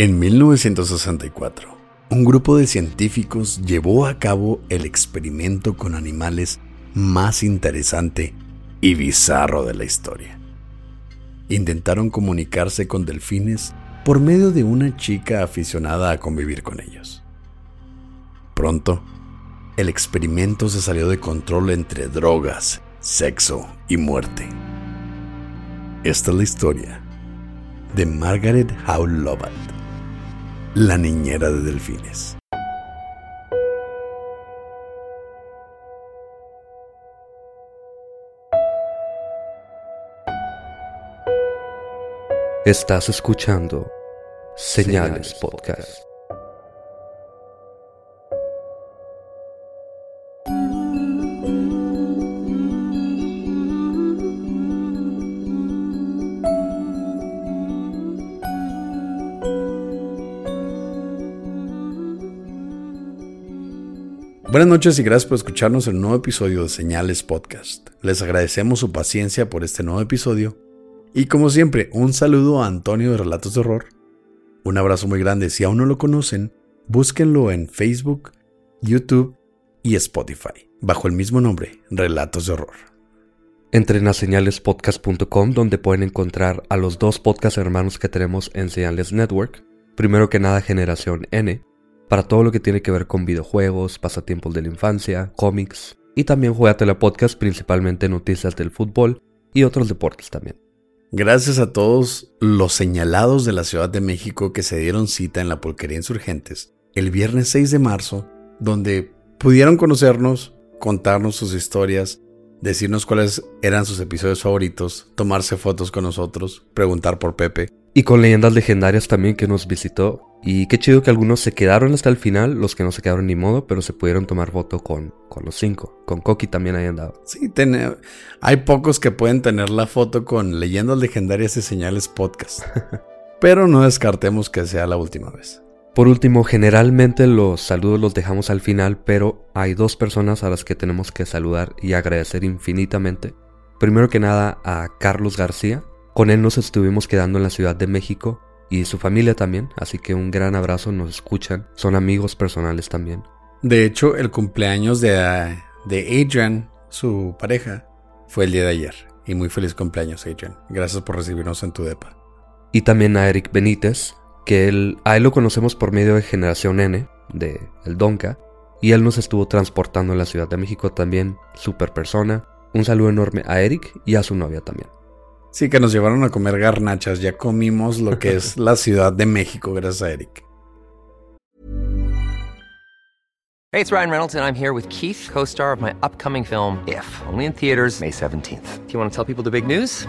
En 1964, un grupo de científicos llevó a cabo el experimento con animales más interesante y bizarro de la historia. Intentaron comunicarse con delfines por medio de una chica aficionada a convivir con ellos. Pronto, el experimento se salió de control entre drogas, sexo y muerte. Esta es la historia de Margaret Howe Lovett la niñera de delfines. Estás escuchando Señales Podcast. Buenas noches y gracias por escucharnos un nuevo episodio de Señales Podcast. Les agradecemos su paciencia por este nuevo episodio. Y como siempre, un saludo a Antonio de Relatos de Horror. Un abrazo muy grande. Si aún no lo conocen, búsquenlo en Facebook, YouTube y Spotify, bajo el mismo nombre, Relatos de Horror. Entren a señalespodcast.com donde pueden encontrar a los dos podcast hermanos que tenemos en Señales Network. Primero que nada, Generación N, para todo lo que tiene que ver con videojuegos, pasatiempos de la infancia, cómics y también la Podcast, principalmente noticias del fútbol y otros deportes también. Gracias a todos los señalados de la Ciudad de México que se dieron cita en la Pulquería Insurgentes el viernes 6 de marzo, donde pudieron conocernos, contarnos sus historias, decirnos cuáles eran sus episodios favoritos, tomarse fotos con nosotros, preguntar por Pepe. Y con leyendas legendarias también que nos visitó y qué chido que algunos se quedaron hasta el final, los que no se quedaron ni modo, pero se pudieron tomar foto con, con los cinco. Con Coqui también ahí andado. Sí, hay pocos que pueden tener la foto con leyendas legendarias y señales podcast. pero no descartemos que sea la última vez. Por último, generalmente los saludos los dejamos al final, pero hay dos personas a las que tenemos que saludar y agradecer infinitamente. Primero que nada a Carlos García. Con él nos estuvimos quedando en la Ciudad de México y su familia también, así que un gran abrazo, nos escuchan, son amigos personales también. De hecho, el cumpleaños de, de Adrian, su pareja, fue el día de ayer. Y muy feliz cumpleaños, Adrian. Gracias por recibirnos en tu depa. Y también a Eric Benítez, que él, a él lo conocemos por medio de Generación N, de El Donka, y él nos estuvo transportando en la Ciudad de México también, super persona. Un saludo enorme a Eric y a su novia también. Sí, que nos llevaron a comer garnachas. Ya comimos lo que es la Ciudad de México, gracias a Eric. Hey, it's Ryan Reynolds, and I'm here with Keith, co star of my upcoming film, If, only in theaters, May 17th. Do you want to tell people the big news?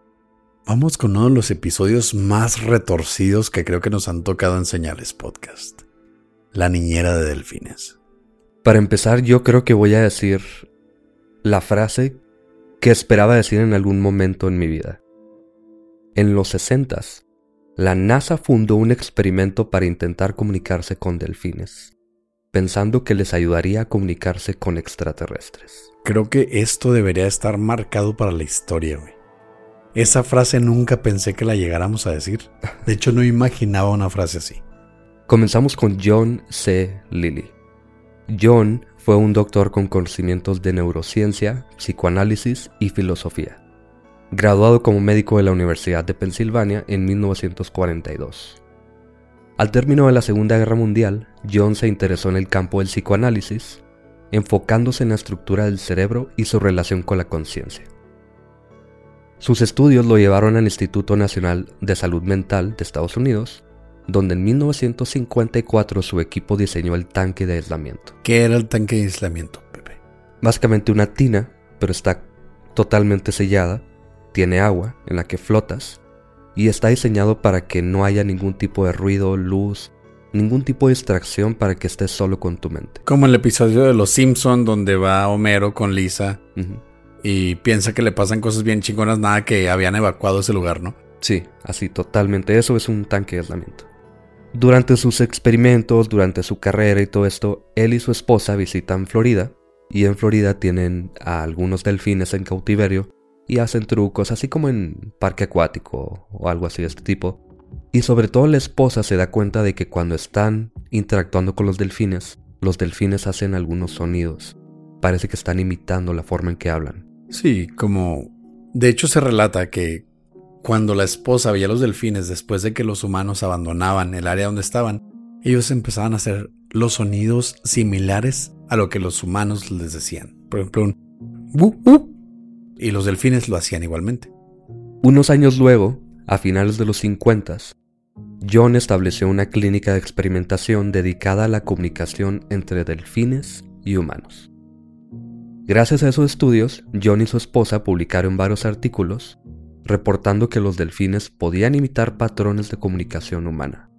Vamos con uno de los episodios más retorcidos que creo que nos han tocado en Señales Podcast. La niñera de delfines. Para empezar, yo creo que voy a decir la frase que esperaba decir en algún momento en mi vida. En los 60 la NASA fundó un experimento para intentar comunicarse con delfines, pensando que les ayudaría a comunicarse con extraterrestres. Creo que esto debería estar marcado para la historia, güey. Esa frase nunca pensé que la llegáramos a decir. De hecho, no imaginaba una frase así. Comenzamos con John C. Lilly. John fue un doctor con conocimientos de neurociencia, psicoanálisis y filosofía. Graduado como médico de la Universidad de Pensilvania en 1942. Al término de la Segunda Guerra Mundial, John se interesó en el campo del psicoanálisis, enfocándose en la estructura del cerebro y su relación con la conciencia. Sus estudios lo llevaron al Instituto Nacional de Salud Mental de Estados Unidos, donde en 1954 su equipo diseñó el tanque de aislamiento. ¿Qué era el tanque de aislamiento, Pepe? Básicamente una tina, pero está totalmente sellada, tiene agua en la que flotas y está diseñado para que no haya ningún tipo de ruido, luz, ningún tipo de distracción para que estés solo con tu mente. Como el episodio de Los Simpson donde va Homero con Lisa y piensa que le pasan cosas bien chingonas, nada que habían evacuado ese lugar, ¿no? Sí, así totalmente. Eso es un tanque de aislamiento. Durante sus experimentos, durante su carrera y todo esto, él y su esposa visitan Florida y en Florida tienen a algunos delfines en cautiverio y hacen trucos así como en parque acuático o algo así de este tipo. Y sobre todo la esposa se da cuenta de que cuando están interactuando con los delfines, los delfines hacen algunos sonidos. Parece que están imitando la forma en que hablan. Sí, como... De hecho se relata que cuando la esposa veía los delfines después de que los humanos abandonaban el área donde estaban, ellos empezaban a hacer los sonidos similares a lo que los humanos les decían. Por ejemplo, un bu, y los delfines lo hacían igualmente. Unos años luego, a finales de los 50, John estableció una clínica de experimentación dedicada a la comunicación entre delfines y humanos. Gracias a esos estudios, John y su esposa publicaron varios artículos reportando que los delfines podían imitar patrones de comunicación humana,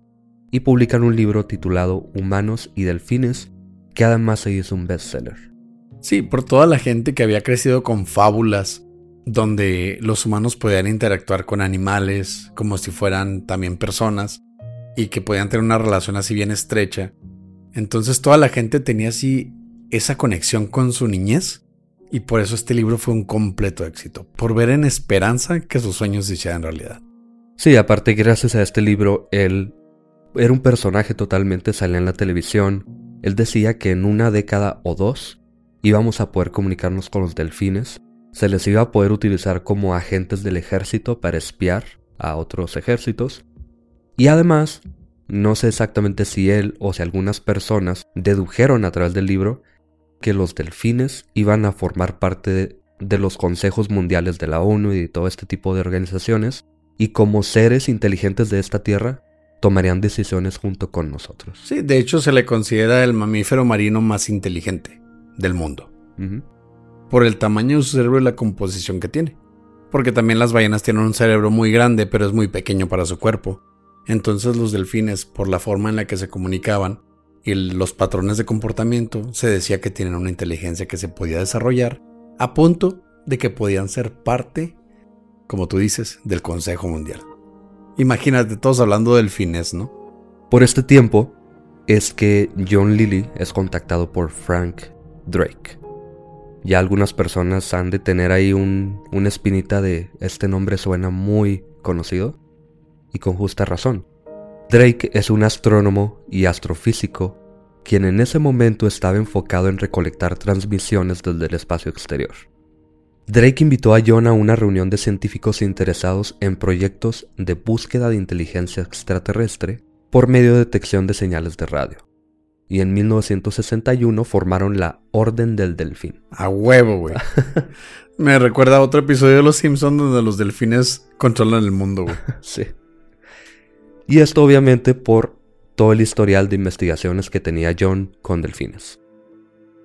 y publican un libro titulado Humanos y Delfines, que además se hizo un bestseller. Sí, por toda la gente que había crecido con fábulas, donde los humanos podían interactuar con animales como si fueran también personas, y que podían tener una relación así bien estrecha. Entonces toda la gente tenía así esa conexión con su niñez y por eso este libro fue un completo éxito, por ver en esperanza que sus sueños se hicieran realidad. Sí, aparte gracias a este libro, él era un personaje totalmente, salía en la televisión, él decía que en una década o dos íbamos a poder comunicarnos con los delfines, se les iba a poder utilizar como agentes del ejército para espiar a otros ejércitos, y además, no sé exactamente si él o si algunas personas dedujeron a través del libro que los delfines iban a formar parte de, los consejos mundiales de la ONU y de todo este tipo de organizaciones, y como seres inteligentes de esta tierra, tomarían decisiones junto con nosotros. Sí, de hecho se le considera el mamífero marino más inteligente del mundo. Por el tamaño de su cerebro y la composición que tiene. Porque también las ballenas tienen un cerebro muy grande, pero es muy pequeño para su cuerpo. Entonces los delfines, por la forma en la que se comunicaban, y los patrones de comportamiento, se decía que tienen una inteligencia que se podía desarrollar a punto de que podían ser parte, como tú dices, del Consejo Mundial. Imagínate todos hablando del finés, ¿no? Por este tiempo es que John Lilly es contactado por Frank Drake. Ya algunas personas han de tener ahí un, una espinita de este nombre suena muy conocido y con justa razón. Drake es un astrónomo y astrofísico quien en ese momento estaba enfocado en recolectar transmisiones desde el espacio exterior. Drake invitó a John a una reunión de científicos interesados en proyectos de búsqueda de inteligencia extraterrestre por medio de detección de señales de radio. Y en 1961 formaron la Orden del Delfín. A huevo, güey. Me recuerda a otro episodio de Los Simpsons donde los delfines controlan el mundo, güey. sí. Y esto obviamente por todo el historial de investigaciones que tenía John con delfines.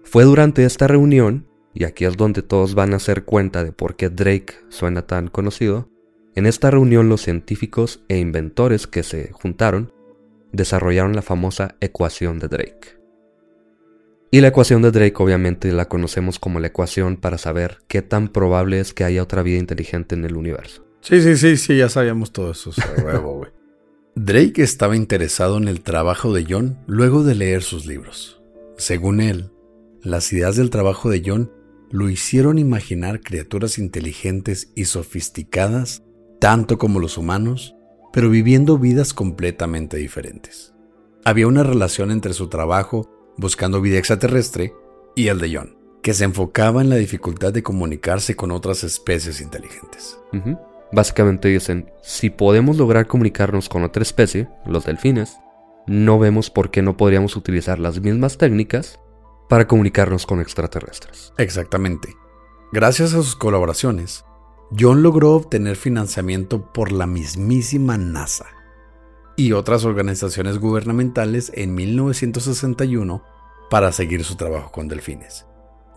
Fue durante esta reunión, y aquí es donde todos van a hacer cuenta de por qué Drake suena tan conocido, en esta reunión los científicos e inventores que se juntaron desarrollaron la famosa ecuación de Drake. Y la ecuación de Drake obviamente la conocemos como la ecuación para saber qué tan probable es que haya otra vida inteligente en el universo. Sí, sí, sí, sí, ya sabíamos todo eso. güey. Drake estaba interesado en el trabajo de John luego de leer sus libros. Según él, las ideas del trabajo de John lo hicieron imaginar criaturas inteligentes y sofisticadas, tanto como los humanos, pero viviendo vidas completamente diferentes. Había una relación entre su trabajo buscando vida extraterrestre y el de John, que se enfocaba en la dificultad de comunicarse con otras especies inteligentes. Básicamente dicen, si podemos lograr comunicarnos con otra especie, los delfines, no vemos por qué no podríamos utilizar las mismas técnicas para comunicarnos con extraterrestres. Exactamente. Gracias a sus colaboraciones, John logró obtener financiamiento por la mismísima NASA y otras organizaciones gubernamentales en 1961 para seguir su trabajo con delfines.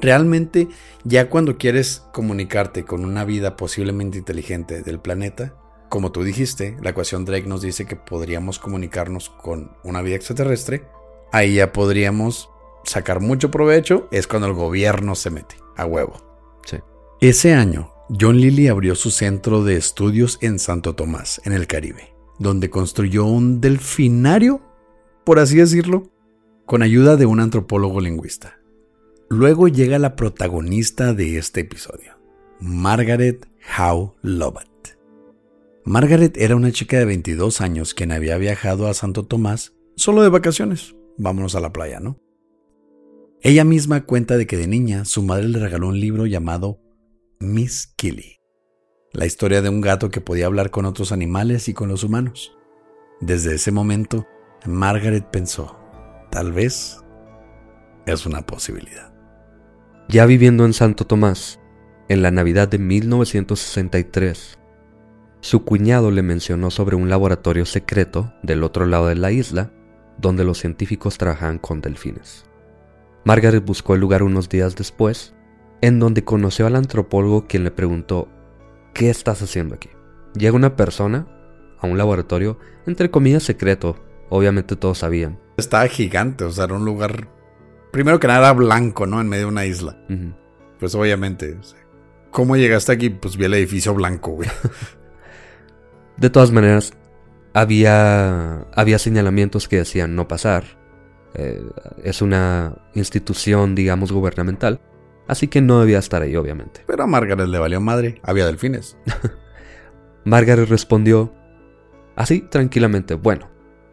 Realmente, ya cuando quieres comunicarte con una vida posiblemente inteligente del planeta, como tú dijiste, la ecuación Drake nos dice que podríamos comunicarnos con una vida extraterrestre, ahí ya podríamos sacar mucho provecho, es cuando el gobierno se mete, a huevo. Sí. Ese año, John Lilly abrió su centro de estudios en Santo Tomás, en el Caribe, donde construyó un delfinario, por así decirlo, con ayuda de un antropólogo lingüista. Luego llega la protagonista de este episodio, Margaret Howe Lovat. Margaret era una chica de 22 años quien había viajado a Santo Tomás solo de vacaciones. Vámonos a la playa, ¿no? Ella misma cuenta de que de niña su madre le regaló un libro llamado Miss Killy, la historia de un gato que podía hablar con otros animales y con los humanos. Desde ese momento, Margaret pensó, tal vez es una posibilidad. Ya viviendo en Santo Tomás, en la Navidad de 1963, su cuñado le mencionó sobre un laboratorio secreto del otro lado de la isla donde los científicos trabajaban con delfines. Margaret buscó el lugar unos días después, en donde conoció al antropólogo quien le preguntó, ¿qué estás haciendo aquí? Llega una persona a un laboratorio, entre comillas secreto, obviamente todos sabían. Estaba gigante, o sea, era un lugar, primero que nada era blanco, ¿no? En medio de una isla. Pues obviamente, ¿cómo llegaste aquí? Pues vi el edificio blanco, güey. De todas maneras, había, había señalamientos que decían no pasar. Eh, es una institución, digamos, gubernamental. Así que no debía estar ahí, obviamente. Pero a Margaret le valió madre. Había delfines. Margaret respondió así tranquilamente. Bueno,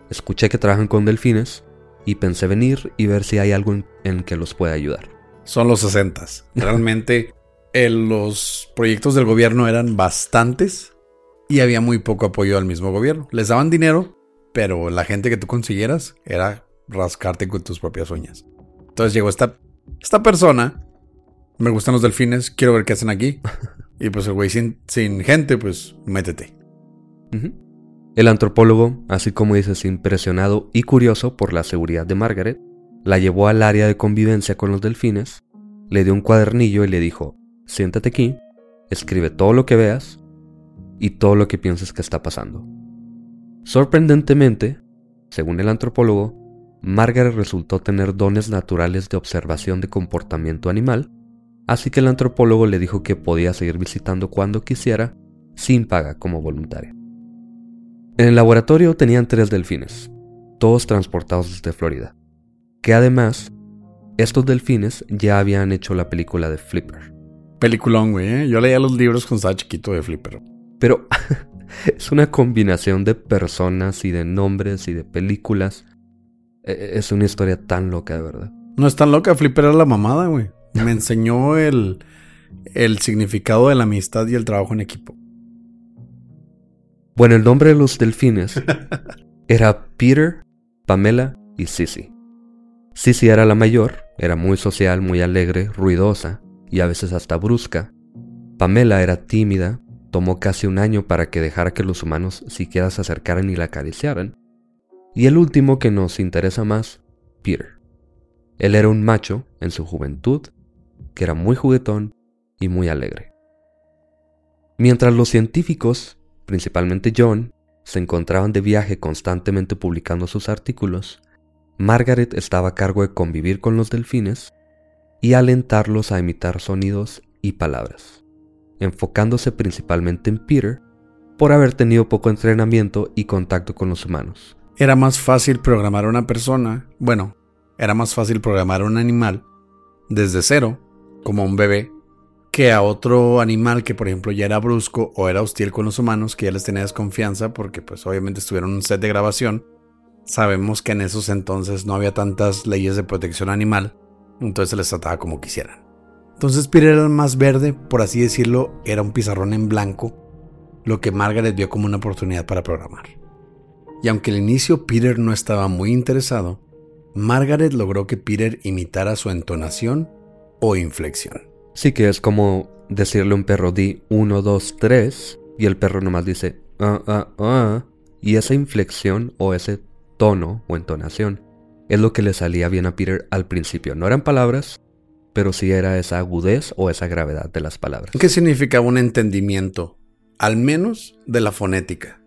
escuché que trabajan con delfines y pensé venir y ver si hay algo en, que los pueda ayudar. Son los sesentas. Realmente los proyectos del gobierno eran bastantes y había muy poco apoyo al mismo gobierno. Les daban dinero, pero la gente que tú consiguieras era rascarte con tus propias uñas. Entonces llegó esta, esta persona, me gustan los delfines, quiero ver qué hacen aquí. Y pues el güey sin, gente, pues métete. El antropólogo, así como dices, impresionado y curioso por la seguridad de Margaret, la llevó al área de convivencia con los delfines, le dio un cuadernillo y le dijo, siéntate aquí, escribe todo lo que veas y todo lo que pienses que está pasando. Sorprendentemente, según el antropólogo, Margaret resultó tener dones naturales de observación de comportamiento animal, así que el antropólogo le dijo que podía seguir visitando cuando quisiera, sin paga como voluntaria. En el laboratorio tenían tres delfines, todos transportados desde Florida, que además, estos delfines ya habían hecho la película de Flipper. Peliculón, güey. ¿eh? Yo leía los libros con estaba chiquito de Flipper. Pero es una combinación de personas y de nombres y de películas. E, e, es una historia tan loca, de verdad. No es tan loca, Flipper era la mamada, güey. Me enseñó el, el significado de la amistad y el trabajo en equipo. Bueno, el nombre de los delfines era Peter, Pamela y Sissy. Sissy era la mayor, era muy social, muy alegre, ruidosa y a veces hasta brusca. Pamela era tímida, Tomó casi un año para que dejara que los humanos siquiera se acercaran y la acariciaran. Y el último que nos interesa más, Peter. Él era un macho en su juventud, que era muy juguetón y muy alegre. Mientras los científicos, principalmente John, se encontraban de viaje constantemente publicando sus artículos, Margaret estaba a cargo de convivir con los delfines y alentarlos a imitar sonidos y palabras enfocándose principalmente en Peter por haber tenido poco entrenamiento y contacto con los humanos. Era más fácil programar a una persona, bueno, era más fácil programar a un animal desde cero como un bebé, que a otro animal que por ejemplo ya era brusco o era hostil con los humanos, que ya les tenía desconfianza porque pues obviamente estuvieron en un set de grabación. Sabemos que en esos entonces no había tantas leyes de protección animal, entonces se les trataba como quisieran. Entonces Peter era más verde, por así decirlo, era un pizarrón en blanco, lo que Margaret vio como una oportunidad para programar. Y aunque al inicio Peter no estaba muy interesado, Margaret logró que Peter imitara su entonación o inflexión. Sí que es como decirle a un perro di 1, 2, 3 y el perro nomás dice ah, ah, ah. Y esa inflexión o ese tono o entonación es lo que le salía bien a Peter al principio. No eran palabras, pero sí era esa agudez o esa gravedad de las palabras. ¿Qué significa un entendimiento? Al menos de la fonética.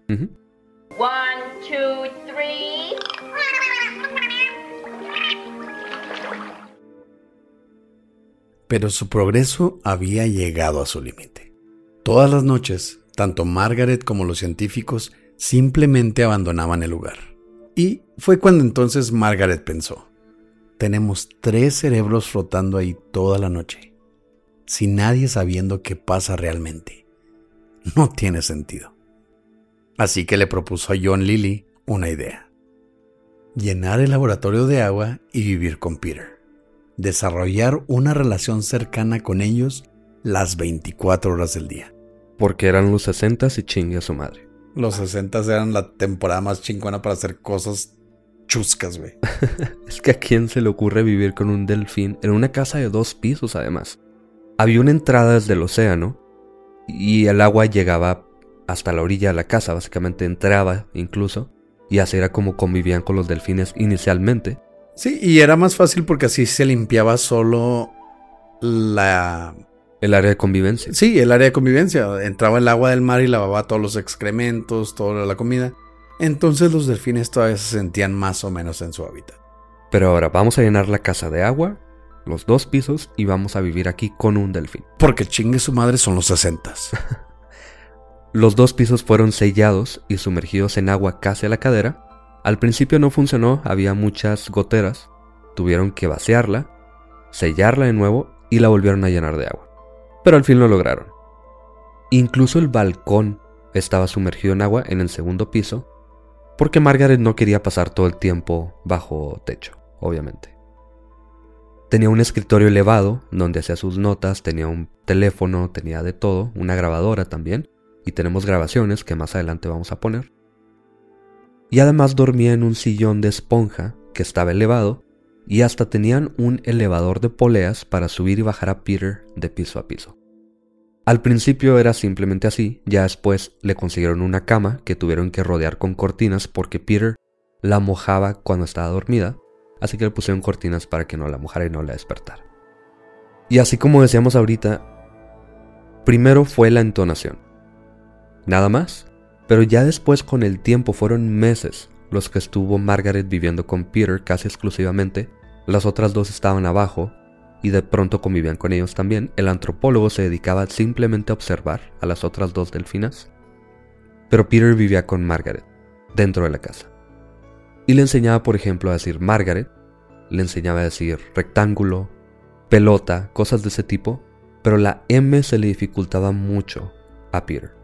Pero su progreso había llegado a su límite. Todas las noches, tanto Margaret como los científicos simplemente abandonaban el lugar. Y fue cuando entonces Margaret pensó, tenemos tres cerebros flotando ahí toda la noche, sin nadie sabiendo qué pasa realmente. No tiene sentido. Así que le propuso a John Lilly una idea. Llenar el laboratorio de agua y vivir con Peter desarrollar una relación cercana con ellos las 24 horas del día. Porque eran los 60 y chingue a su madre. Los 60 eran la temporada más chingona para hacer cosas chuscas, güey. es que a quién se le ocurre vivir con un delfín en una casa de dos pisos, además. Había una entrada desde el océano y el agua llegaba hasta la orilla de la casa, básicamente entraba incluso, y así era como convivían con los delfines inicialmente. Sí, y era más fácil porque así se limpiaba solo la... El área de convivencia. Sí, el área de convivencia. Entraba el agua del mar y lavaba todos los excrementos, toda la comida. Entonces los delfines todavía se sentían más o menos en su hábitat. Pero ahora vamos a llenar la casa de agua, los dos pisos, y vamos a vivir aquí con un delfín. Porque chingue su madre son los sesentas. los dos pisos fueron sellados y sumergidos en agua casi a la cadera, al principio no funcionó, había muchas goteras, tuvieron que vaciarla, sellarla de nuevo y la volvieron a llenar de agua. Pero al fin lo lograron. Incluso el balcón estaba sumergido en agua en el segundo piso, porque Margaret no quería pasar todo el tiempo bajo techo, obviamente. Tenía un escritorio elevado donde hacía sus notas, tenía un teléfono, tenía de todo, una grabadora también, y tenemos grabaciones que más adelante vamos a poner y además dormía en un sillón de esponja que estaba elevado y hasta tenían un elevador de poleas para subir y bajar a Peter de piso a piso. Al principio era simplemente así, ya después le consiguieron una cama que tuvieron que rodear con cortinas porque Peter la mojaba cuando estaba dormida, así que le pusieron cortinas para que no la mojara y no la despertara. Y así como decíamos ahorita, primero fue la entonación. Nada más, pero ya después con el tiempo fueron meses los que estuvo Margaret viviendo con Peter casi exclusivamente, las otras dos estaban abajo y de pronto convivían con ellos también. El antropólogo se dedicaba simplemente a observar a las otras dos delfinas, pero Peter vivía con Margaret dentro de la casa. Y le enseñaba, por ejemplo, a decir Margaret, le enseñaba a decir rectángulo, pelota, cosas de ese tipo, pero la M se le dificultaba mucho a Peter.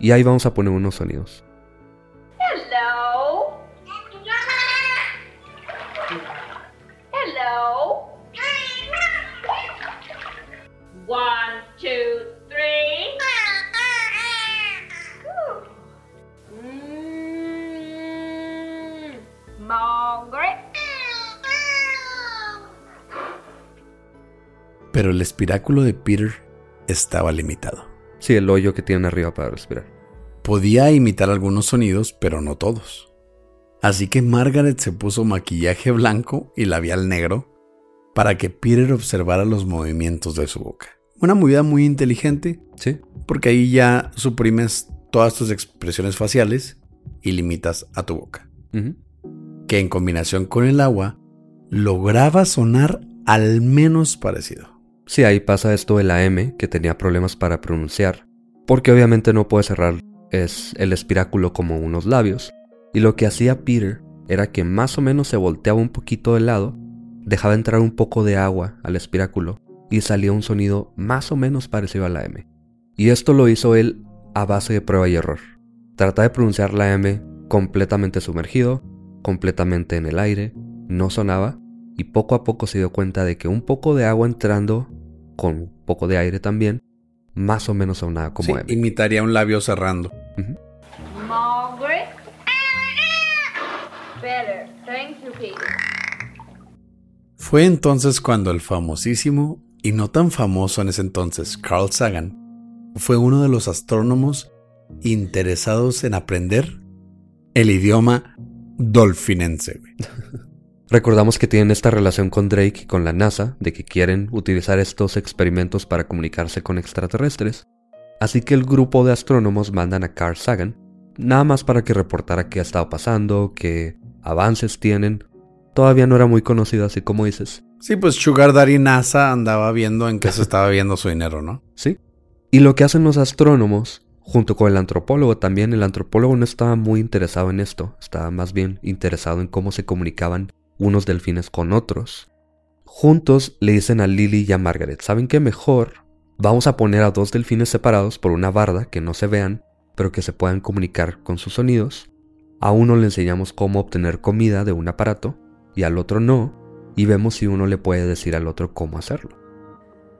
Y ahí vamos a poner unos sonidos. Hello. Hello. One, two, three. Mm, Margaret. Pero el espiráculo de Peter estaba limitado. Sí, el hoyo que tienen arriba para respirar. Podía imitar algunos sonidos, pero no todos. Así que Margaret se puso maquillaje blanco y labial negro para que Peter observara los movimientos de su boca. Una movida muy inteligente, sí, porque ahí ya suprimes todas tus expresiones faciales y limitas a tu boca. Que en combinación con el agua lograba sonar al menos parecido. Sí, ahí pasa esto de la M, que tenía problemas para pronunciar, porque obviamente no puede cerrar es el espiráculo como unos labios, y lo que hacía Peter era que más o menos se volteaba un poquito de lado, dejaba entrar un poco de agua al espiráculo, y salía un sonido más o menos parecido a la M. Y esto lo hizo él a base de prueba y error. Trata de pronunciar la M completamente sumergido, completamente en el aire, no sonaba, y poco a poco se dio cuenta de que un poco de agua entrando, con un poco de aire también, más o menos sonaba como Sí, M. imitaría un labio cerrando. Margaret. Better. Thank you, Peter. Fue entonces cuando el famosísimo y no tan famoso en ese entonces Carl Sagan fue uno de los astrónomos interesados en aprender el idioma dolfinense. Recordamos que tienen esta relación con Drake y con la NASA, de que quieren utilizar estos experimentos para comunicarse con extraterrestres. Así que el grupo de astrónomos mandan a Carl Sagan, nada más para que reportara qué ha estado pasando, qué avances tienen. Todavía no era muy conocido, así como dices. Sí, pues Sugar Daddy NASA andaba viendo en qué se estaba viendo su dinero, ¿no? ¿Sí? Y lo que hacen los astrónomos, junto con el antropólogo también, el antropólogo no estaba muy interesado en esto, estaba más bien interesado en cómo se comunicaban unos delfines con otros. Juntos le dicen a Lily y a Margaret, ¿saben qué mejor? Vamos a poner a dos delfines separados por una barda que no se vean, pero que se puedan comunicar con sus sonidos. A uno le enseñamos cómo obtener comida de un aparato y al otro no, y vemos si uno le puede decir al otro cómo hacerlo.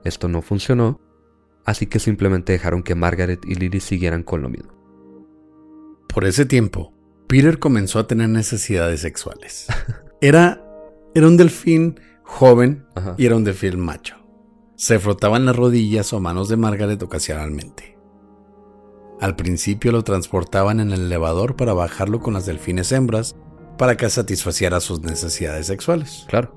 Esto no funcionó, así que simplemente dejaron que Margaret y Lily siguieran con lo mismo. Por ese tiempo, Peter comenzó a tener necesidades sexuales. Era, era un delfín joven Ajá. y era un delfín macho. Se frotaban las rodillas o manos de Margaret ocasionalmente. Al principio lo transportaban en el elevador para bajarlo con las delfines hembras para que satisfaciera sus necesidades sexuales. Claro.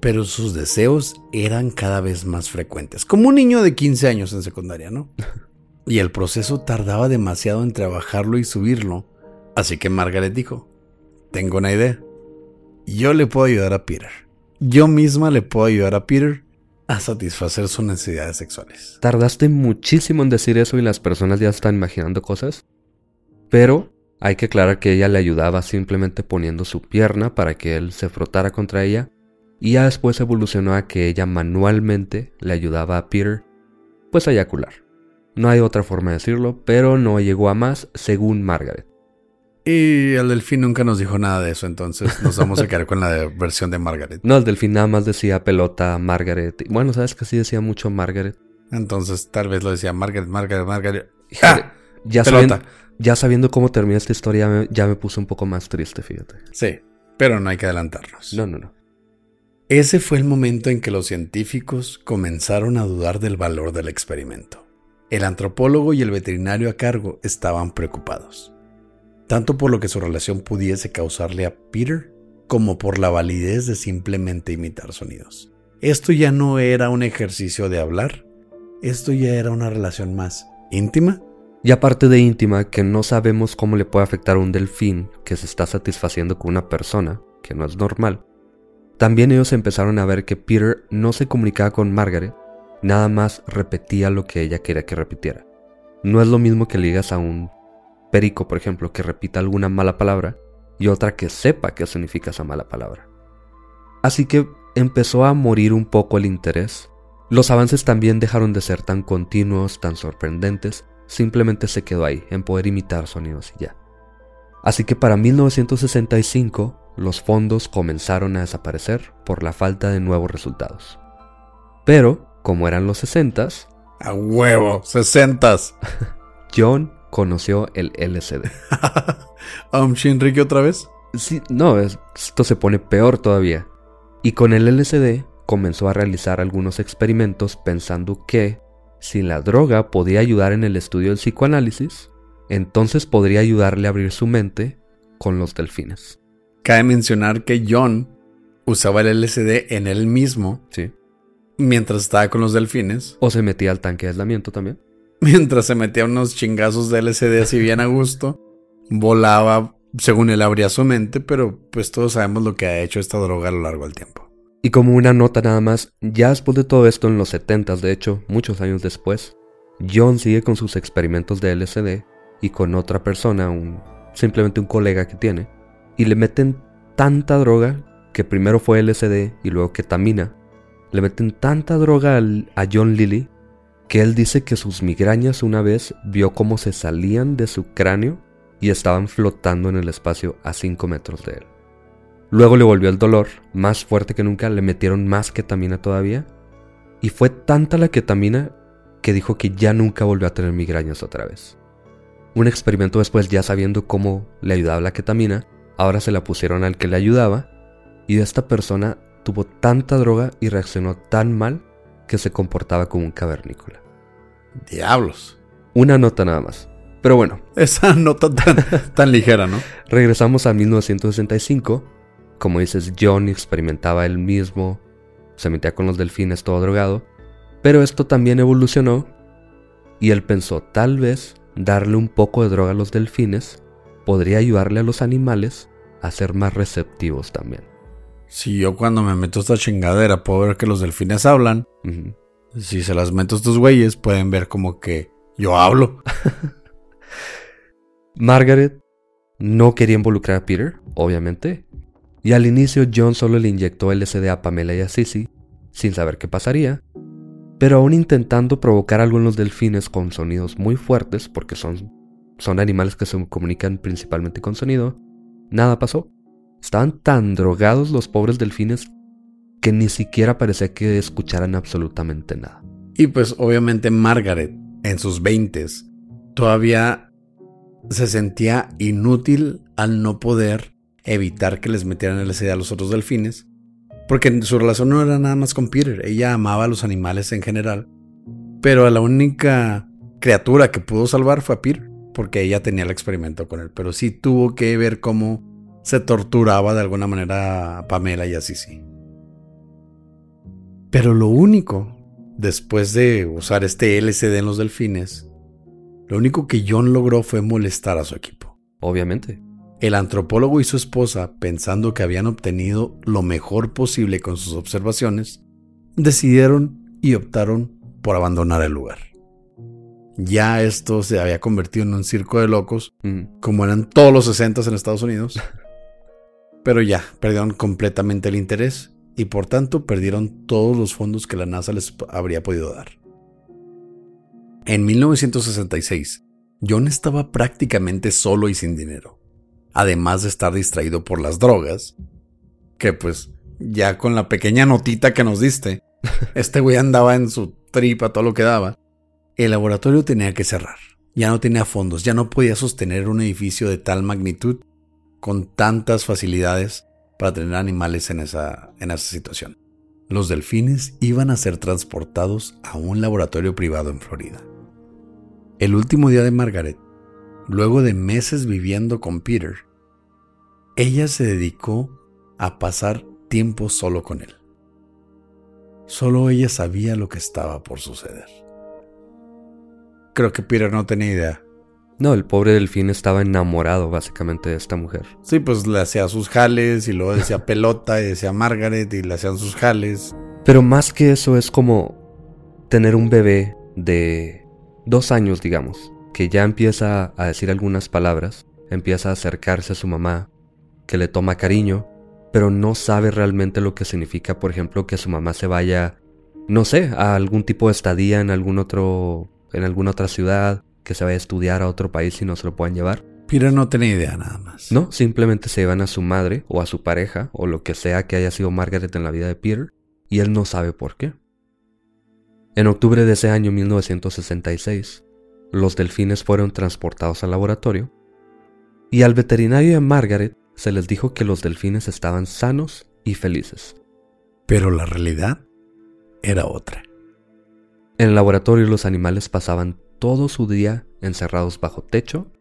Pero sus deseos eran cada vez más frecuentes, como un niño de 15 años en secundaria, ¿no? Y el proceso tardaba demasiado en trabajarlo y subirlo, así que Margaret dijo, tengo una idea. Yo le puedo ayudar a Peter. Yo misma le puedo ayudar a Peter a satisfacer sus necesidades sexuales. Tardaste muchísimo en decir eso y las personas ya están imaginando cosas. Pero hay que aclarar que ella le ayudaba simplemente poniendo su pierna para que él se frotara contra ella. Y ya después evolucionó a que ella manualmente le ayudaba a Peter, pues a eyacular. No hay otra forma de decirlo, pero no llegó a más según Margaret. Y el delfín nunca nos dijo nada de eso, entonces nos vamos a quedar con la versión de Margaret. No, el delfín nada más decía pelota Margaret. Bueno, sabes que sí decía mucho Margaret. Entonces tal vez lo decía Margaret, Margaret, Margaret. Híjole, ¡Ah! ya, pelota. sabiendo, ya sabiendo cómo termina esta historia, ya me, ya me puse un poco más triste, fíjate. Sí, pero no hay que adelantarnos. No, no, no. Ese fue el momento en que los científicos comenzaron a dudar del valor del experimento. El antropólogo y el veterinario a cargo estaban preocupados, tanto por lo que su relación pudiese causarle a Peter, como por la validez de simplemente imitar sonidos. Esto ya no era un ejercicio de hablar, esto ya era una relación más íntima. Y aparte de íntima, que no sabemos cómo le puede afectar a un delfín que se está satisfaciendo con una persona, que no es normal. También ellos empezaron a ver que Peter no se comunicaba con Margaret, nada más repetía lo que ella quería que repitiera. No es lo mismo que le a un perico, por ejemplo, que repita alguna mala palabra y otra que sepa qué significa esa mala palabra. Así que empezó a morir un poco el interés. Los avances también dejaron de ser tan continuos, tan sorprendentes, simplemente se quedó ahí, en poder imitar sonidos y ya. Así que para 1965 los fondos comenzaron a desaparecer por la falta de nuevos resultados. Pero, como eran los 60s, A huevo, sesentas. John conoció el LSD. ¿A Shinriki otra vez? Sí, no, es- esto se pone peor todavía. Y con el LSD comenzó a realizar algunos experimentos pensando que si la droga podía ayudar en el estudio del psicoanálisis, entonces podría ayudarle a abrir su mente con los delfines. Cabe mencionar que John usaba el LSD en él mismo Sí. mientras estaba con los delfines, O se metía al tanque de aislamiento también. mientras se metía unos chingazos de LSD así bien a gusto, volaba según él abría su mente, pero pues todos sabemos lo que ha hecho esta droga a lo largo del tiempo. Y como una nota nada más, ya después de todo esto en los 70s, de hecho, muchos años después, John sigue con sus experimentos de LSD y con otra persona, un simplemente un colega que tiene, y le meten tanta droga que primero fue LSD y luego ketamina, le meten tanta droga a John Lilly que él dice que sus migrañas una vez vio cómo se salían de su cráneo y estaban flotando en el espacio a 5 metros de él. Luego le volvió el dolor, más fuerte que nunca, le metieron más ketamina todavía, y fue tanta la ketamina que dijo que ya nunca volvió a tener migrañas otra vez. Un experimento después, ya sabiendo cómo le ayudaba la ketamina, ahora se la pusieron al que le ayudaba, y esta persona tuvo tanta droga y reaccionó tan mal que se comportaba como un cavernícola. Diablos. Una nota nada más. Pero bueno, Esa nota tan, tan ligera, ¿no? regresamos a 1965. Como dices, John experimentaba él mismo, se metía con los delfines todo drogado. Pero esto también evolucionó y él pensó, tal vez darle un poco de droga a los delfines podría ayudarle a los animales a ser más receptivos también. Si yo cuando me meto esta chingadera puedo ver que los delfines hablan, si se las meto a estos güeyes pueden ver como que yo hablo. Margaret no quería involucrar a Peter, obviamente, y al inicio John solo le inyectó LSD a Pamela y a Sissy, sin saber qué pasaría, pero aún intentando provocar algo en los delfines con sonidos muy fuertes, porque son, son animales que se comunican principalmente con sonido, nada pasó. Estaban tan drogados los pobres delfines que ni siquiera parecía que escucharan absolutamente nada. Y pues obviamente Margaret, en sus veintes, todavía se sentía inútil al no poder evitar que les metieran LSD a los otros delfines, porque su relación no era nada más con Peter, ella amaba a los animales en general, pero a la única criatura que pudo salvar fue a Peter, porque ella tenía el experimento con él, pero sí tuvo que ver cómo se torturaba de alguna manera a Pamela y a Sissy. Pero lo único después de usar este LCD en los delfines, lo único que John logró fue molestar a su equipo. Obviamente. El antropólogo y su esposa, pensando que habían obtenido lo mejor posible con sus observaciones, decidieron y optaron por abandonar el lugar. Ya esto se había convertido en un circo de locos, Mm, como eran todos los 60 en Estados Unidos. Pero ya, perdieron completamente el interés y por tanto perdieron todos los fondos que la NASA les habría podido dar. En 1966, John estaba prácticamente solo y sin dinero, además de estar distraído por las drogas, que pues ya con la pequeña notita que nos diste, este güey andaba en su tripa todo lo que daba. El laboratorio tenía que cerrar. Ya no tenía fondos, ya no podía sostener un edificio de tal magnitud con tantas facilidades para tener animales en esa, en esa situación. Los delfines iban a ser transportados a un laboratorio privado en Florida. El último día de Margaret, luego de meses viviendo con Peter, ella se dedicó a pasar tiempo solo con él. Solo ella sabía lo que estaba por suceder. Creo que Peter no tenía idea. No, el pobre delfín estaba enamorado básicamente de esta mujer. Sí, pues le hacía sus jales y luego decía pelota y decía Margaret y le hacían sus jales. Pero más que eso es como tener un bebé de dos años, digamos, que ya empieza a decir algunas palabras, empieza a acercarse a su mamá, que le toma cariño, pero no sabe realmente lo que significa, por ejemplo, que su mamá se vaya, no sé, a algún tipo de estadía en algún otro, en alguna otra ciudad, que se vaya a estudiar a otro país y no se lo puedan llevar. Peter no tenía idea nada más. No, simplemente se llevan a su madre o a su pareja o lo que sea que haya sido Margaret en la vida de Peter y él no sabe por qué. En octubre de ese año 1966, los delfines fueron transportados al laboratorio y al veterinario de Margaret se les dijo que los delfines estaban sanos y felices. Pero la realidad era otra. En el laboratorio los animales pasaban todo su día encerrados bajo techo,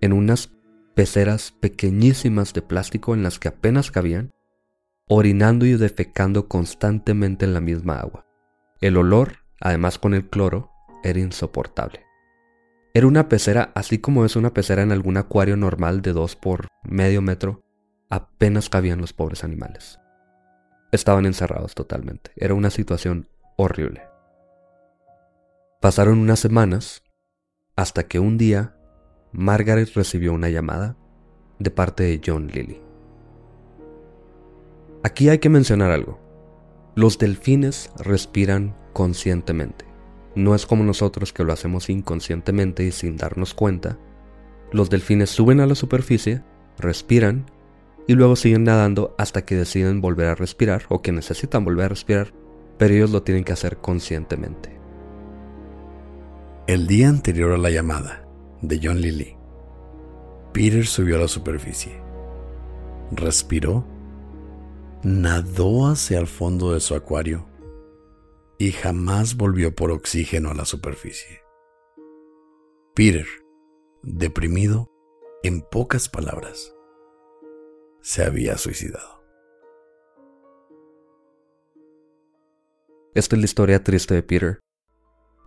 en unas peceras pequeñísimas de plástico en las que apenas cabían, orinando y defecando constantemente en la misma agua. El olor, además con el cloro, era insoportable. Era una pecera así como es una pecera en algún acuario normal de dos por medio metro, apenas cabían los pobres animales. Estaban encerrados totalmente. Era una situación horrible. Pasaron unas semanas hasta que un día Margaret recibió una llamada de parte de John Lilly. Aquí hay que mencionar algo. Los delfines respiran conscientemente. No es como nosotros que lo hacemos inconscientemente y sin darnos cuenta. Los delfines suben a la superficie, respiran y luego siguen nadando hasta que deciden volver a respirar o que necesitan volver a respirar, pero ellos lo tienen que hacer conscientemente. El día anterior a la llamada de John Lilly, Peter subió a la superficie, respiró, nadó hacia el fondo de su acuario y jamás volvió por oxígeno a la superficie. Peter, deprimido, en pocas palabras, se había suicidado. Esta es la historia triste de Peter.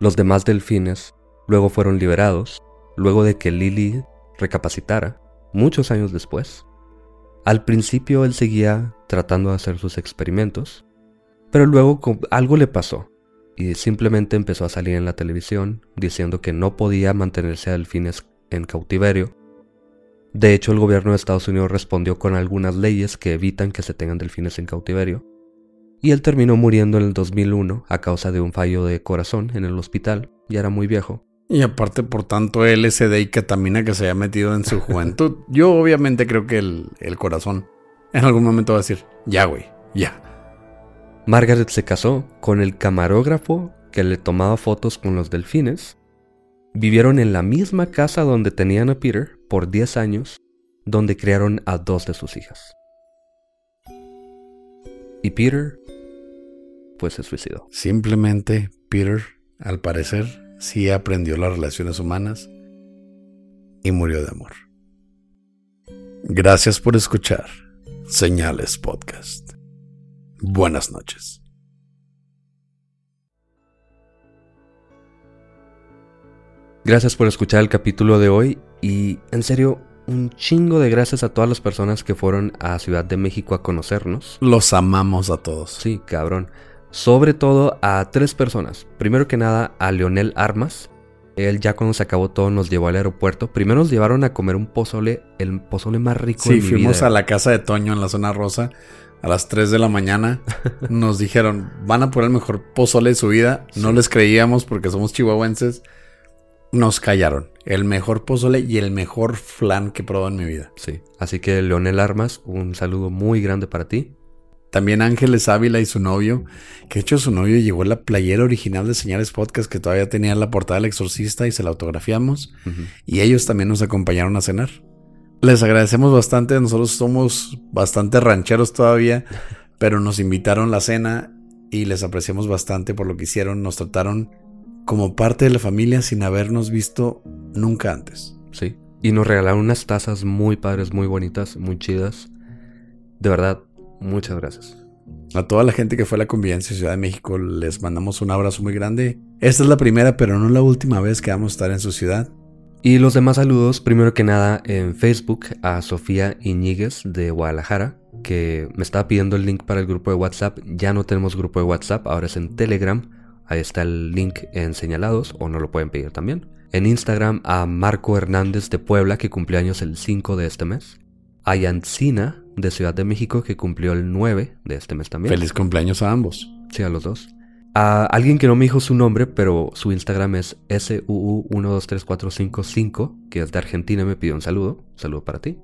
Los demás delfines luego fueron liberados, luego de que Lily recapacitara, muchos años después. Al principio él seguía tratando de hacer sus experimentos, pero luego algo le pasó y simplemente empezó a salir en la televisión diciendo que no podía mantenerse a delfines en cautiverio. De hecho, el gobierno de Estados Unidos respondió con algunas leyes que evitan que se tengan delfines en cautiverio. Y él terminó muriendo en el 2001 a causa de un fallo de corazón en el hospital, ya era muy viejo. Y aparte por tanto LSD y ketamina que se había metido en su juventud, yo obviamente creo que el, el corazón en algún momento va a decir, ya güey, ya. Margaret se casó con el camarógrafo que le tomaba fotos con los delfines. Vivieron en la misma casa donde tenían a Peter por 10 años, donde criaron a dos de sus hijas. Y Peter, pues se suicidó. Simplemente Peter, al parecer, sí aprendió las relaciones humanas y murió de amor. Gracias por escuchar Señales Podcast. Buenas noches. Gracias por escuchar el capítulo de hoy y en serio, un chingo de gracias a todas las personas que fueron a Ciudad de México a conocernos. Los amamos a todos. Sí, cabrón. Sobre todo a tres personas. Primero que nada a Leonel Armas. Él ya cuando se acabó todo nos llevó al aeropuerto. Primero nos llevaron a comer un pozole, el pozole más rico de mi fuimos a la casa de Toño en la zona rosa a las 3 de la mañana. Nos dijeron, van a poner el mejor pozole de su vida. No les creíamos porque somos chihuahuenses. Nos callaron. El mejor pozole y el mejor flan que he probado en mi vida. Sí. Así que Leonel Armas, un saludo muy grande para ti. También Ángeles Ávila y su novio, que de hecho su novio llevó la playera original de Señales Podcast que todavía tenía la portada del exorcista y se la autografiamos. Y ellos también nos acompañaron a cenar. Les agradecemos bastante, nosotros somos bastante rancheros todavía, pero nos invitaron a la cena y les apreciamos bastante por lo que hicieron, nos trataron como parte de la familia sin habernos visto nunca antes. Sí, y nos regalaron unas tazas muy padres, muy bonitas, muy chidas. De verdad, muchas gracias. A toda la gente que fue a la convivencia en Ciudad de México les mandamos un abrazo muy grande. Esta es la primera, pero no la última vez que vamos a estar en su ciudad. Y los demás saludos, primero que nada en Facebook a Sofía Iñiguez de Guadalajara, que me estaba pidiendo el link para el grupo de WhatsApp. Ya no tenemos grupo de WhatsApp, ahora es en Telegram. Ahí está el link en señalados o no lo pueden pedir también. En Instagram a Marco Hernández de Puebla, que cumplió años el 5 de este mes. A Yancina de Ciudad de México, que cumplió el 9 de este mes también. Feliz cumpleaños a ambos. Sí, a los dos. A alguien que no me dijo su nombre, pero su Instagram es SUU123455, que es de Argentina, me pidió un saludo. saludo para ti.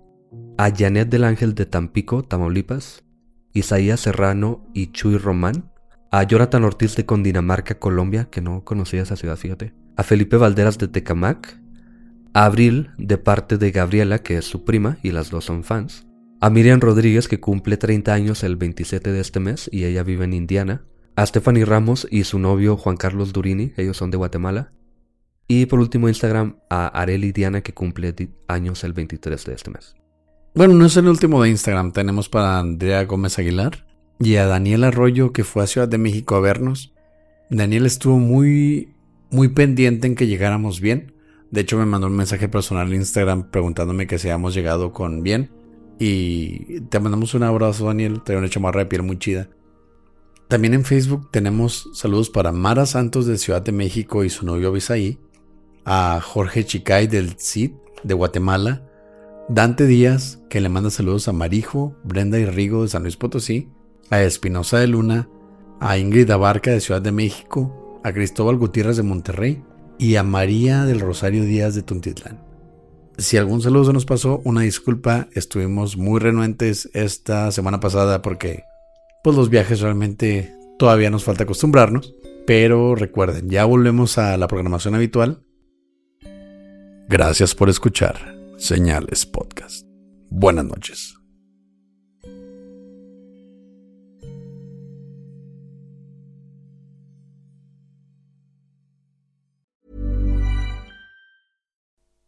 A Janet del Ángel de Tampico, Tamaulipas. Isaías Serrano y Chuy Román. A Jonathan Ortiz de Condinamarca, Colombia, que no conocía esa ciudad, fíjate. A Felipe Valderas de Tecamac. A Abril, de parte de Gabriela, que es su prima, y las dos son fans. A Miriam Rodríguez, que cumple 30 años el 27 de este mes, y ella vive en Indiana a Stephanie Ramos y su novio Juan Carlos Durini, ellos son de Guatemala. Y por último Instagram a Areli Diana que cumple años el 23 de este mes. Bueno, no es el último de Instagram, tenemos para Andrea Gómez Aguilar y a Daniel Arroyo que fue a Ciudad de México a vernos. Daniel estuvo muy muy pendiente en que llegáramos bien. De hecho me mandó un mensaje personal en Instagram preguntándome que si habíamos llegado con bien. Y te mandamos un abrazo Daniel, te una chamarra de piel muy chida. También en Facebook tenemos saludos para Mara Santos de Ciudad de México y su novio Bisaí, a Jorge Chicay del CID de Guatemala, Dante Díaz, que le manda saludos a Marijo, Brenda y Rigo de San Luis Potosí, a Espinosa de Luna, a Ingrid Abarca de Ciudad de México, a Cristóbal Gutiérrez de Monterrey y a María del Rosario Díaz de Tuntitlán. Si algún saludo se nos pasó, una disculpa, estuvimos muy renuentes esta semana pasada porque pues los viajes realmente todavía nos falta acostumbrarnos, pero recuerden, ya volvemos a la programación habitual. Gracias por escuchar Señales Podcast. Buenas noches.